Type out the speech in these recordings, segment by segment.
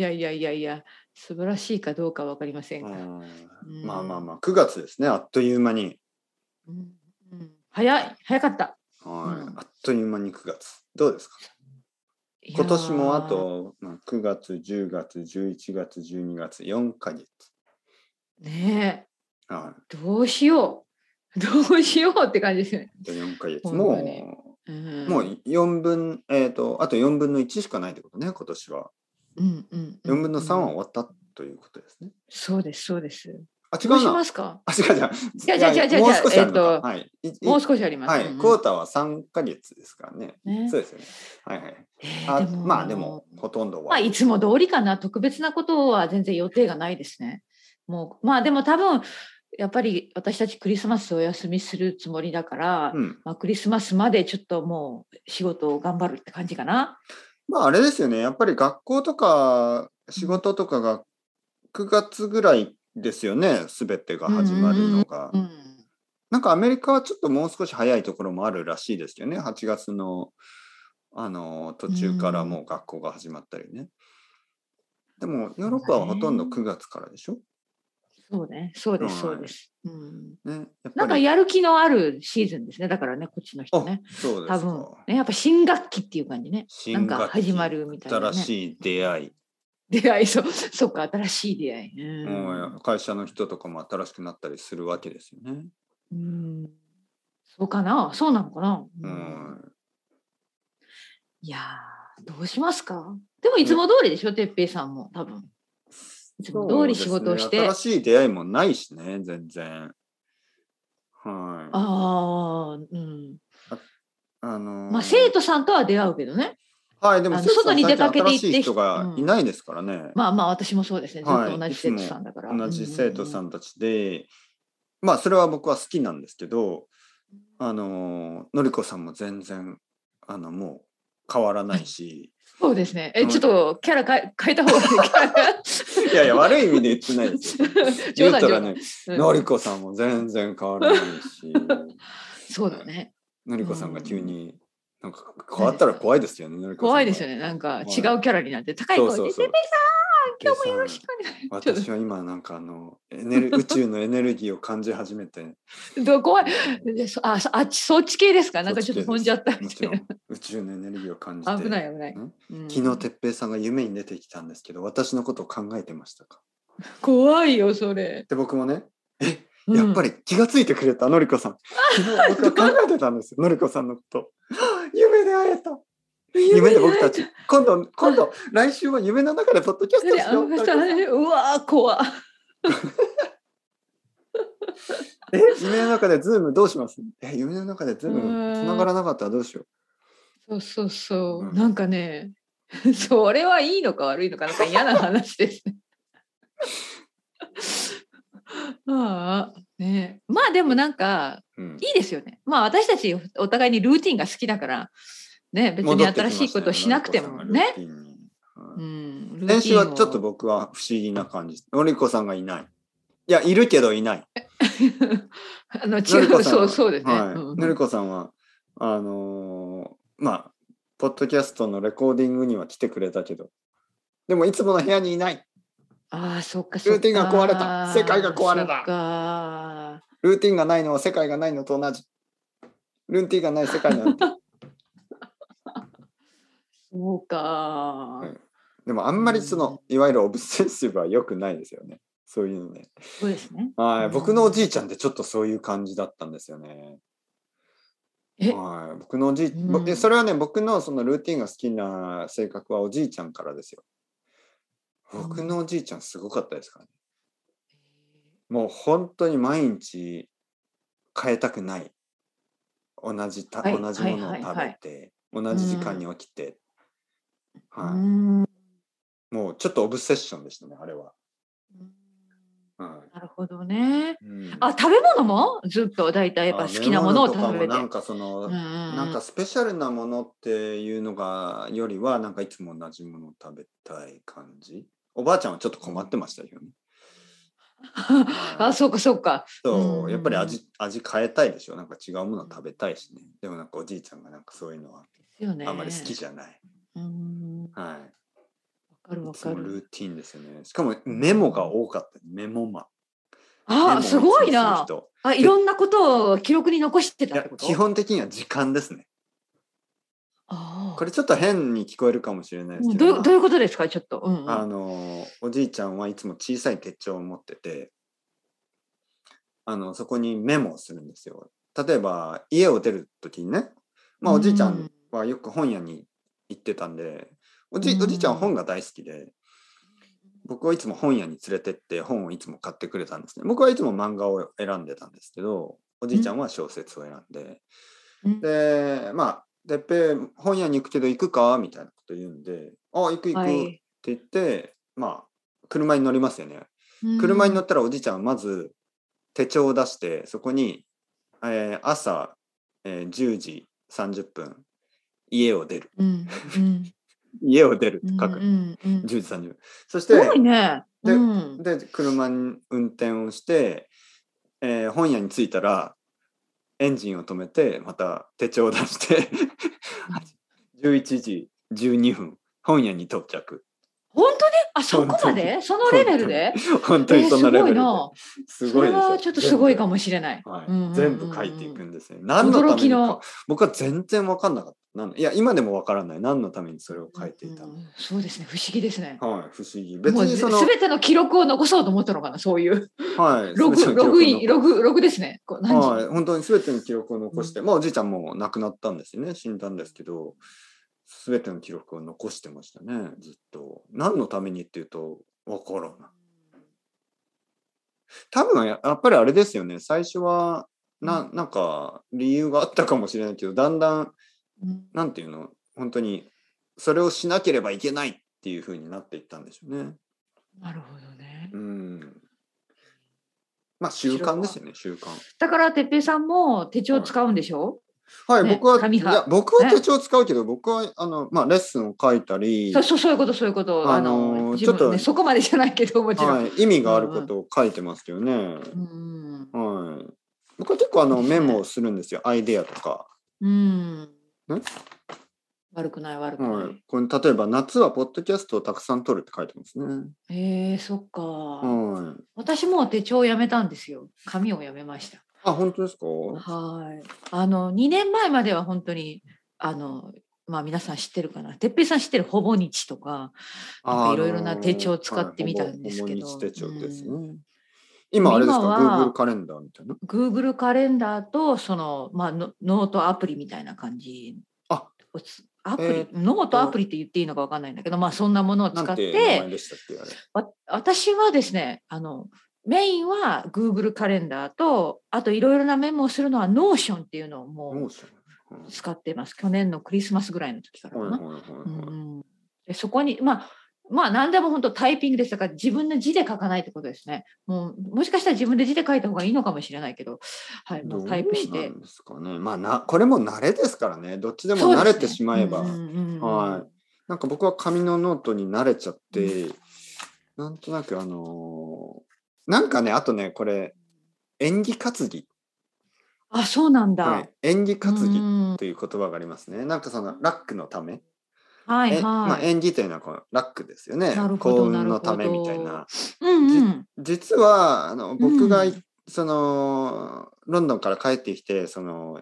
いやいやいやいや、素晴らしいかどうかわかりませんが。まあまあまあ、9月ですね、あっという間に。うんうん早い、早かった。はいうんあっという間に9月。どうですか？今年もあ。と、まあ、9月、10月、11月、12月、4ヶ月。ねはえ、どうしよう。どうしようって感じですよね。い。で4ヶ月。本もう、うんもう4分、えっ、と、あと4分の1しかないってことね、今年は。うんうん4分の3はうん終わったということですね。そうです、そうです。あ、違どうしうな。あ、ますか？違う違う。違う違う違う違うもう少しあるのか。えっとはい。もう少しあります。はい、クォーターは3ヶ月ですからね。ねそうですよね。はいはい。えーあでもまあでも、ほとんどは。まあ、いつも通りかな、特別なことは全然予定がないですね。もう、まあでも多分、やっぱり私たちクリスマスお休みするつもりだから、うん。まあ、クリスマスまでちょっともう仕事を頑張るって感じかな。まああれですよね。やっぱり学校とか仕事とかが9月ぐらいですよね。すべてが始まるのがう。ん、なんかアメリカはちょっともう少し早いところもあるらしいですよね。8月のあの途中からもう学校が始まったりね。でもヨーロッパはほとんど9月からでしょ？そうね、そうです、はいそうです。うん、な。んかやる気のあるシーズンですね、だからね、こっちの人あね。そうです多分か。ね、やっぱ新学期っていう感じね。なんか新学期始まるみたいな、ね。新しい出会い。出会い、そう、そうか、新しい出会い。うんもう会社の人とかも新しくなったりするわけですよね。うんそうかな？そうなのかな、ううんん。いやーどうしますか？でもいつも通りでしょ、てっぺいさんも多分。いつも通り仕事をして。ね新しい出会いもないしね、全然。はい。ああ、うん。あのーまあ生徒さんとは出会うけどね。はい、でも外に出かけて行って人がいないですからね。まあまあ私もそうですね。ずっはいと同じ生徒さんだから。同じ生徒さん。んたちで、まあそれは僕は好きなんですけど、あのーのりこさんも全然あのもう変わらないし、そうですね。え、うんちょっとキャラ変え変えた方がいい。いやいや悪い意味で言ってないですよ。言ったらね、うんのりこさんも全然変わらないし、そうだね。のりこさんが急になんか変わったら怖いですよね。怖いですよね。なんか違うキャラになって高い声で。てっぺいさん今日もよろしくお願い。私は今なんかあのエネル宇宙のエネルギーを感じ始めて。どう怖い。あ、そあっち、そっち系ですか？なんかちょっと飛んじゃったみたいな。宇宙のエネルギーを感じて。危ない危ない。ん？うん。昨日哲平さんが夢に出てきたんですけど私のことを考えてましたか？怖いよ、それ。で僕もねえ？うん。やっぱり気がついてくれたのりこさん。昨日僕は考えてたんですよのりこさんのこと。夢で会えた夢で僕たち今度今度来週は夢の中でポッドキャストしよううわー、怖え夢の中で Zoom どうしますえ夢の中で Zoom 繋がらなかったらどうしよそうそうそう。うんなんかね、それはいいのか悪いのか、なんか嫌な話ですね。ああ、ねまあでもなんか、う、うんいいですよね。まあ私たちお互いにルーティンが好きだから、ね、別に新しいことをしなくてもね。。うん、先週はちょっと僕は不思議な感じ。のりこさんがいない。いや、いるけどいない。あの違う、そうそうですね。のりこさんは、あのーまあ、ポッドキャストのレコーディングには来てくれたけど、でもいつもの部屋にいない。ああ、そっかそっか。ルーティンが壊れた世界が壊れた。ルーティンがないのは世界がないのと同じ。ルーティンがない世界なんて。そうか。いでもあんまりその、いわゆるオブセッシブは良くないですよね。そういうのね。そうですね。はい、うん僕のおじいちゃんってちょっとそういう感じだったんですよね。え？はい、僕のおじい、うんそれはね僕のそのルーティンが好きな性格はおじいちゃんからですよ。僕のおじいちゃんすごかったですからね。もう本当に毎日変えたくない。同じた、はい同じものを食はいはいはいべて、同じ時間に起きて、うはい、んもうちょっとオブセッションでしたねあれは。はなるほどね。いうんあ、食べ物も？ずっと？大体やっぱあ好きなものを食べて。なんかその、うんなんかスペシャルなものっていうのがよりはなんかいつも同じものを食べたい感じ？おばあちゃんはちょっと困ってましたよね。あ、そうかそうか。そうう、んやっぱり味味変えたいでしょ？なんか違うもの食べたいしね。でもなんかおじいちゃんがなんかそういうのは。あんまり好きじゃない。うん。わはい。かかるわかる。ルーティンですよね。しかもメモが多かった。メモマああ、をすごいな。人あ、いろんなことを記録に残してたってこと？基本的には時間ですね。これちょっと変に聞こえるかもしれないですうんけど、どういうどういうことですか？ちょっと。うんうんあのおじいちゃんはいつも小さい手帳を持っててあのそこにメモをするんですよ。例えば家を出る時にね、まあ、おじいちゃんはよく本屋に行ってたんでおじうんおじいちゃんは本が大好きで僕はいつも本屋に連れてって本をいつも買ってくれたんですね。僕はいつも漫画を選んでたんですけどおじいちゃんは小説を選んで、うんでまあ「てっぺい本屋に行くけど行くか?」みたいなこと言うんで「あ行く行く」ってはい言って、まあ車に乗りますよね。うん車に乗ったらおじいちゃんはまず手帳を出してそこに、えー朝、えー10時30分家を出る。うんうん。家を出るってうん書く、うん。うん10時30分そしすごいてね。でうん。で車に運転をして、えー本屋に着いたらエンジンを止めてまた手帳を出して 11時12分本屋に到着本当にあそこまで？そのレベルで？本当にそんなレベルすすごいですよごいなそれはちょっとすごいかもしれない。全部。書いていくんですよ。何のためにか。僕は全然分かんなかった。いや今でも分からない。何のためにそれを書いていたそうですね。不思議ですね。はい、不思議。別にその、すべての記録を残そうと思ったのかな？そういう。はい、ログログインログログですね。はい、本当に全ての記録を残して、まあおじいちゃんも亡くなったんですよね。死んだんですけど、全ての記録を残してましたね。ずっと。何のためにっていうと分からない。多分ややっぱりあれですよね。最初はななんか理由があったかもしれないけど、だんだんうんなんていうの？本当にそれをしなければいけないっていう風になっていったんでしょうね。なるほどね。うん。まあ習慣ですよね習慣。だからてっぺいさんも手帳使うんでしょ、はい、ね僕はい紙派や僕はね手帳使うけど、僕はあのまあレッスンを書いたり、そうそうそういうことそういうこと。あの、あのーちょっとねそこまでじゃないけどもちろん。はい、意味があることを書いてますよね。うんはい。僕は結構あのメモをするんですよ。アイデアとか。うんん悪くない悪くない。はい。これ例えば夏はポッドキャストをたくさん撮るって書いてますね。えー、そっか、はい。私も手帳をやめたんですよ。紙をやめました。あ本当ですか？はい。あの2年前までは本当にあのまあ皆さん知ってるかな？てっぺいさん知ってるほぼ日とか、いろいろな手帳を使ってみたんですけどはい手帳ですね。う今あれですか、今は Google カレンダーみたいな？Google カレンダーとそのまあノノートアプリみたいな感じ。あアプリ、えーノートアプリって言っていいのかわかんないんだけど、まあそんなものを使って私はですね、あのメインは Google カレンダーと、あといろいろなメモをするのは Notion っていうのをもう。使ってます。去年のクリスマスぐらいの時からかな。そこに、まあ、まあ何でも本当タイピングですだから自分の字で書かないってことですね。もうもしかしたら自分で字で書いた方がいいのかもしれないけど、はい、もうタイプしてどうな。んですかね。まあな、これも慣れですからね。どっちでも慣れてしまえば。うんうんうんうんはい。なんか僕は紙のノートに慣れちゃって、なんとなくあのーなんかね、あとね、これ、縁起担ぎ。あ、そうなんだ。はい。縁起担ぎうんという言葉がありますね。なんかその luck のため。はいえまあ、はい。演技というのはこのラックですよねなる。ほど幸運のためみたいな。うんうん。実はあの僕がい、うんそのロンドンから帰ってきてその、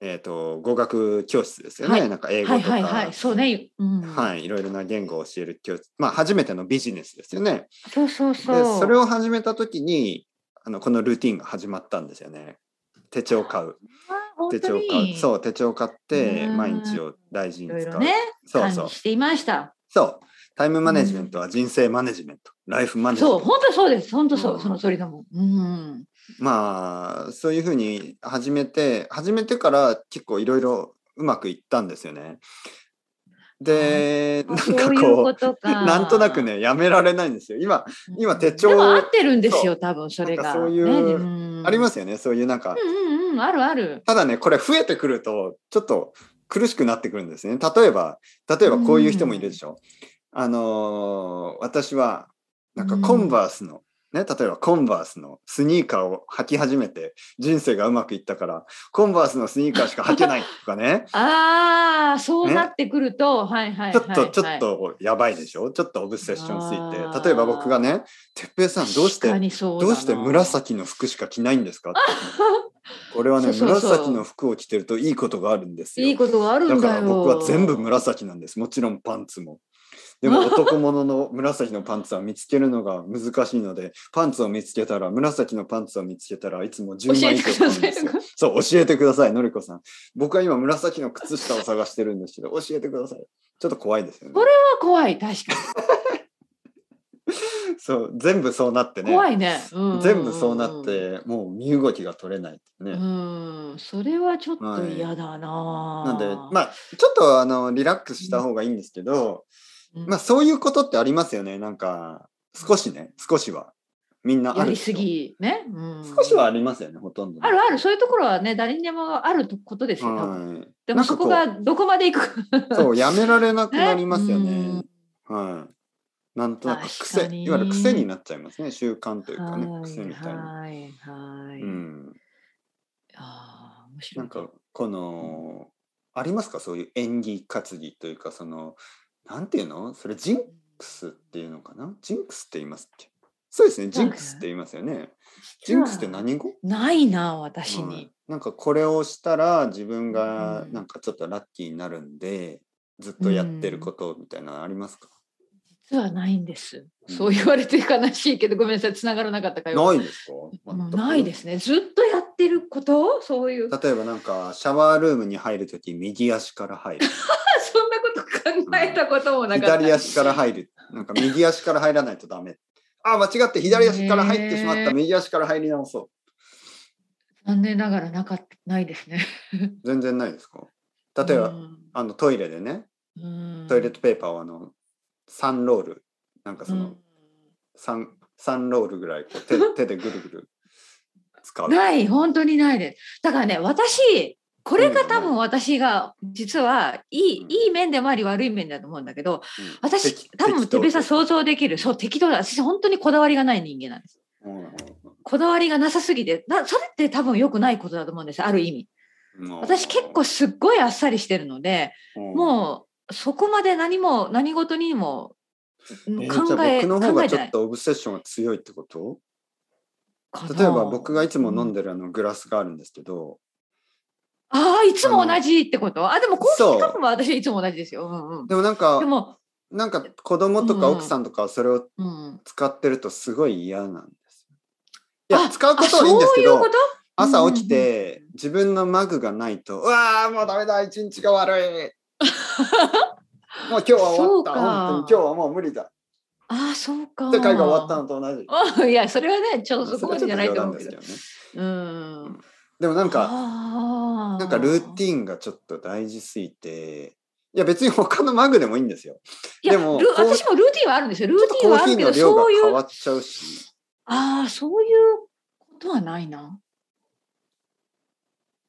えー、と語学教室ですよね、はいなんか英語はいとか、はいはい。そうね。うん。はい、いろいろな言語を教える教室、まあ、初めてのビジネスですよね。そうそうでそう。それを始めた時にあのこのルーティンが始まったんですよね。手帳を買う。あ手帳買う。そう、手帳を買ってうん毎日を大事に使う。いろいろね、そうそう。していました。そう。タイムマネジメントは人生マネジメント、ライフマネジメンそう、ト。本当そうです。本当そう、うんその通りだもん。うん。まあそういうふうに始めて始めてから結構いろいろうまくいったんですよね。でなんかそういうこ。うなんとなくねやめられないんですよ。今今手帳でも合ってるんですよ、多分それが。なんかそういうねありますすよねそういうなんかうんうんうん、あるある。ただねこれ増えてくるとちょっと苦しくなってくるんですね。例えば例えばこういう人もいるでしょ。あのー私はなんかコンバースのね、例えばコンバースのスニーカーを履き始めて人生がうまくいったからコンバースのスニーカーしか履けないとかね ああ、そうなってくると、はいはいはい、ちょっとちょはいっとやばいでしょ？ちょっとオブセッションすぎて例えば僕がね「哲平さんどうしてどうして紫の服しか着ないんですか?」ってこれはね紫の服を着てるといいことがあるんですよ。いいことがあるんだよ。だから僕は全部紫なんです。もちろんパンツも。でも男物の紫のパンツは見つけるのが難しいので、パンツを見つけたら、紫のパンツを見つけたらいつも10万以上買うんですよ。そう、教えてください、のりこさん。僕は今紫の靴下を探してるんですけど、教えてください。ちょっと怖いですよねこ。れ怖い、確か そう、全部そうなってに。ね。怖いね。うん全部そうなっ。て、もう身動きが取れないね。うん、それはちょっと嫌だな。なんで、まあ、ちょっとあのリラックスした方がいいんですけど、うんまあそういうことってありますよね。なんか少しね、少しはみんなやりす。ぎね。うん少しはありますよね、ほとんどね、あるある、そういうところはね、誰にでもあることですよ。はい。でもそこがどこまでいくか。そうやめられなくなりますようね？ん。はい。なんとなく確癖、いわゆる癖になっちゃいますね。習慣というかね、はい癖みたいな。はいはい。うん。ああ、面白。ないんかこのありますか？そういう演技担ぎというかそのなんていうの？それジンクスっていうのかな？ジンクスって言いますっけ？そうですねジンクスって言いますよね。ジンクスって何語？ないな、私はい。に。なんかこれをしたら自分がうんなんかちょっとラッキーになるんでずっとやってることみたいなのありますか、実はないんです。うんそう言われて悲しいけど、ごめんなさい、繋がらなかったかよ。ないですか、ないですね。ずっとやってること？そういう。例えばなんかシャワールームに入るとき右足から入る そんなこと考えたこともなかった。左足から入る。なんか右足から入らないとダメ。あ、間違って左足から入ってしまった。右足から入り直そ残念ながらなかないですね。う。全然ないですか？例えば、うんあのトイレでね、うんトイレットペーパーをあの3ロール、なんかその3、三ロールぐらいこう手 手でぐるぐる使う。ない、本当にないです。だからね、私、これが多分私が実はいい,、うん。いい面でもあり悪い面だと思うんだけど、うん。私適多分適当てべさん想像できる。そう適当だ私本当にこだわりがない人間なんです。うんうん。こだわりがなさすぎて。なそれって多分良くないことだと思うんですある意味。うん。私結構すっごいあっさりしてるのでうん。もうそこまで何も何事にも考えあ僕の方がちょっとオブセッションが強いってこと？例えば僕がいつも飲んでるあのグラスがあるんですけど、ああいつも同じってこと？あでもコーヒーカップは私はいつも同じですよ、うんうん、でもなんかでも、なんか子供とかうん奥さんとかはそれをうん、使ってるとすごい嫌なんです。よ。いやあ使うことはいいんですけど朝起きて自分のマグがないと「うわーもうダメだ一日が悪い」もう今日は終わった。本当に今日はもう無理だ。ああそうか。世界が終わったのと同じ。あいやそれはねちょっとそこまでじゃないと思うけど。うん。でもなんかななんかルーティンがちょっと大事すぎて。いや別に他のマグでもいいんですよ。いやでも私もルーティンはあるんですよ。ルーティンはあるけどそういう変わっちゃうし。ああそういうことはないな。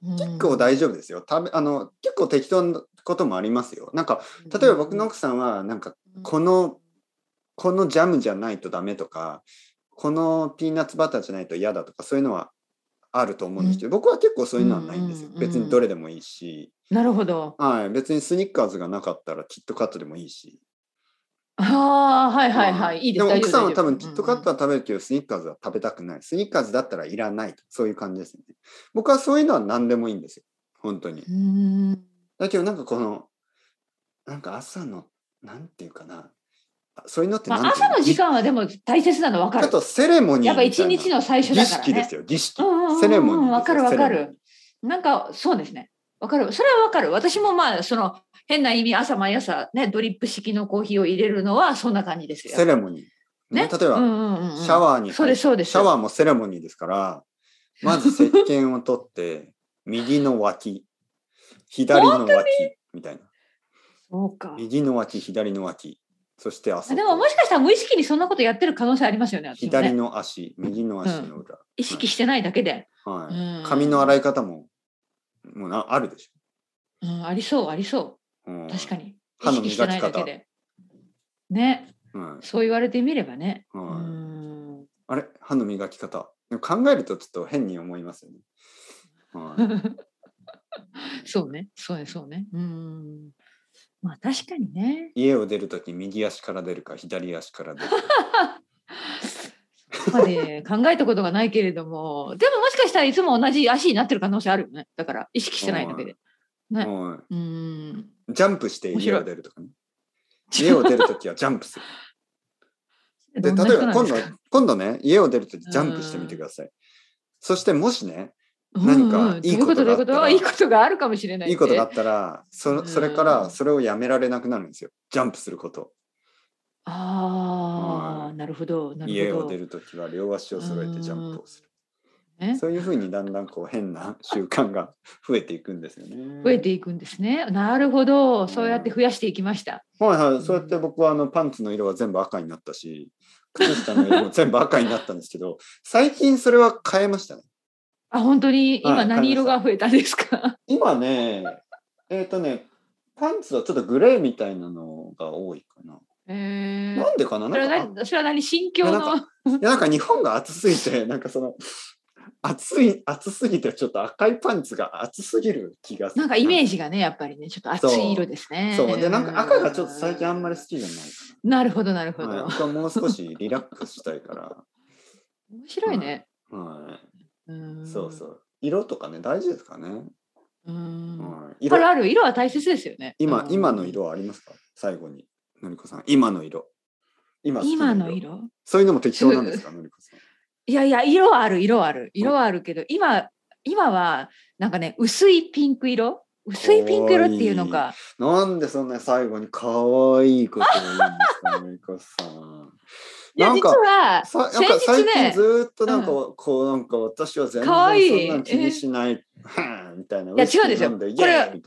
結構大丈夫ですよ。食べあの結構適当なこともありますよ。なんか例えば僕の奥さんはなんかこのこのジャムじゃないとダメとかこのピーナッツバターじゃないと嫌だとかそういうのはあると思うんですけど、僕は結構そういうのはないんですよ。うんうんうん別にどれでもいいし、なるほどはい、別にスニッカーズがなかったらキットカットでもいいし。ああはいはいはいいいですも奥さんは多分キットカットはは食べるけど、スニッカーズは食べたくない。スニッカーズだったらいらないと。そういう感じですね。僕はそういうのは何でもいいんですよ。本当に。うんだけどなんかこのなんか朝のなんていうかな。あそういうのってまあ、朝の時間はでも大切なの分かる。ちょっとセレモニーやっぱ一日の最初だからね。儀式ですよ儀式、セレモニーですよわかるわかる。なんかそうですね。わかる。それはわかる。私もまあその変な意味朝毎朝ねドリップ式のコーヒーを入れるのはそんな感じですよ。セレモニー、ね、例えば、うんうんシャワーにそうですそうです。シャワーもセレモニーですからまず石鹸を取って 右の脇左の脇みたいな。そうか。右の脇左の脇。そしてあそこ。でももしかしたら無意識にそんなことやってる可能性ありますよねね。左の足右の足の裏、意識してないだけで、はい。うん。髪の洗い方ももうなあるでしうん、ありそうありそょ、うん。う確かに。意歯の識してないだけで。ね。はい。そう言われてみればね、はい。うん。あれ？歯の磨き方。考えるとちょっと変に思いますよね。はい、そうね、そうね、そうね。うん。まあ確かにね。家を出るとき右足から出るか左足から出るか。そこまで考えたことがないけれども、でももしかしたらいつも同じ足になってる可能性あるよね。だから意識してないだけで。ね。はうん。いジャンプして家を出るとかね。家を出るときはジャンプする。で、例えば今度今度ね、家を出るときジャンプしてみてください。そしてもしね、何かいいことがあったらいいうこと？があるかもしれない。いいことがあったら、そそれかうらんそれをやめられなくなるんですよ。ジャンプすること。ああ、はいなるほど。家を出るときは両足を揃えてジャンプをする。ねそういうふうにだんだんこう変な 習慣が増えていくんですよね。増えていくんですね。なるほど。そうやって増やしていきました。はいはい、そうやって僕はあのパンツの色は全部赤になったし、靴下の色も全部赤になったんですけど、最近それは変えましたね。あ、本当に？はい今何色が増えたんですか？今ね、えっ、とね、パンツはちょっとグレーみたいなのが多いかな。えーなんでかな？それはなんか何それは何？心境の？なんいやなんか日本が暑すぎて、なんかその、暑い、暑すぎてちょっと赤いパンツが暑すぎる気がする。なんかイメージ。ジがね、やっぱりね、ちょっと熱い色ですね。そう。で、なんか赤がちょっと最近あんまり好きじゃないかなるほど、なるほな。はい、ど。僕はもう少しリラックスしたいから。面白いね。はうんい。そうそう。色とかね、大事ですからね。うん。はい、色ある色は大切ですよね。今、うん今の色はありますか？最後に。のりこさん。今の色。今今の色？そういうのも適当なんですか？のりこさん。いやいや、色はある、色はある、色はあるけど、今、今は、なんかね、薄いピンク色？薄いピンク色っていうのか。なんでそんな最後に可愛いことを言うんですか、のりこさん。いや、実なんかは、先日か最近ね、ずーっとなんか、こうなんか私は全然そんなん気にしない、はぁみたいな。や違うんですよこれ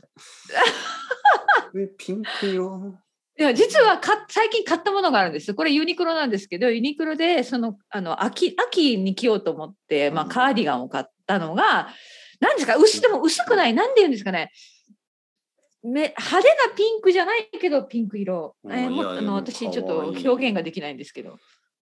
ピンク色？いや実はか最近買ったものがあるんです。これユニクロなんですけど、ユニクロでそのあの秋秋に着ようと思って、まあ、うんカーディガンを買ったのが、何ですか？薄でも薄くない、なんて言うんですかね？め派手なピンクじゃないけどピンク色。うんえーもあの私ちょっと表現ができないんですけど。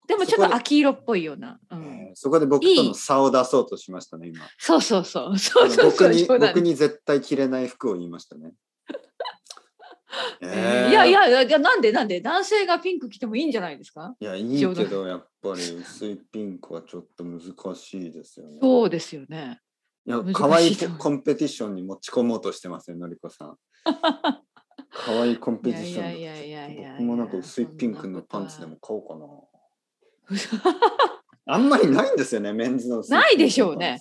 でもちょっと秋色っぽいような。うん、そこで僕との差を出そうとしましたね、今。そうそうそう。そうそうそう。僕に僕に絶対着れない服を言いましたね。えーえーいやいやいやなんでなんで？男性がピンク着てもいいんじゃないですか？いや、いいけど、やっぱり薄いピンクはちょっと難しいですよね。そうですよね。いや可愛いコンペティションに持ち込もうとしてますよ、のりこさん。可愛いコンペティションだいやいやいやいやいや僕もなんか薄いピンクのパンツでも買おうかな。あんまりないんですよね、メンズの薄ないでしょうね。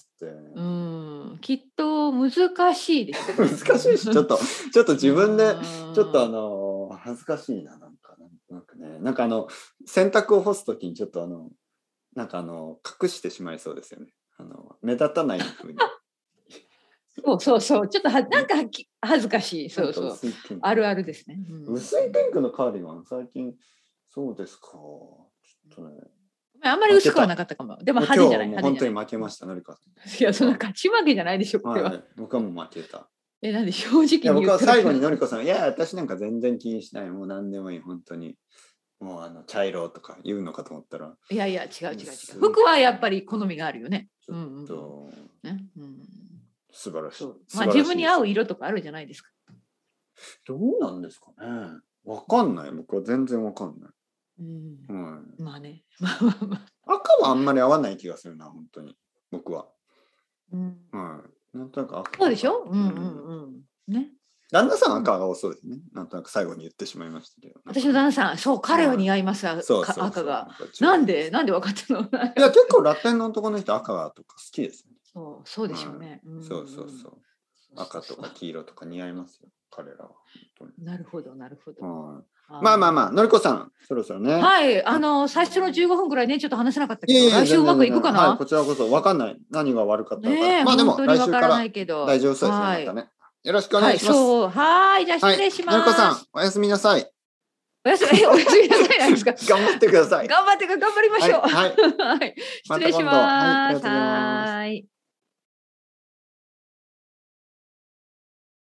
うん、きっと難しいです。難しいし、ちょっと、ちょっと自分で、うんちょっとあの、恥ずかしいな、なんか、なんかね、なんかあの、洗濯を干すときにちょっとあの、なんかあの、隠してしまいそうですよね。あの、目立たない風に。そうそうそう、ちょっとはなんかき恥ずかしい。そうそう。あるあるですね。うん薄いピンクのカーディガン、最近、そうですか。ちょっとね。あんまり薄くはなかったかも。でも派手じゃない？本当に負けました、のりかい。いや、そんな勝ち負けじゃないでしょ、これは。はい、僕はもう負けた。え、なんで正直に僕は最後にのりこさん、いや、私なんか全然気にしない。もう何でもいい、本当に。もうあの、茶色とか言うのかと思ったら、いやいや、違う違う違う。服はやっぱり好みがあるよね。ちょっと、ね？うん、素晴らしいまあ自分に合う色とかあるじゃないですか？どうなんですかね。わかんない。僕は全然わかんない。うん、はい、まあね。赤はあんまり合わない気がするな、本当に。僕は。うん、はい。なんとなく赤。そうでしょ？うんうんうん。ね。旦那さん赤が多そうですね。なんとなく最後に言ってしまいましたけど。私の旦那さん、そう、彼は似合います、赤が。。ななんで？なんで分かったの？いや、結構ラテンの男の人赤がとか好きですね。そうそうでしょうね。んそうそうそう。赤とか黄色とか似合いますよ、彼らは。本なるほど、なるほど。まあまあまあ、のりこさん、そろそろね。はい、あの、最初の15分ぐらいね、ちょっと話せなかったけど、いえいえ来週うまくいくかな？はい、こちらこそ分かんない。何が悪かったのか。まあでも、来週から。大丈夫そうですね。はいまたね。よろしくおはい、願いします。はい、じゃあ失礼します。のりこさん、おやすみなさい。おやすみ、えおやすみなさいなんですか。頑張ってください。頑張って、頑張りましょう。はいはい 失礼しますはい。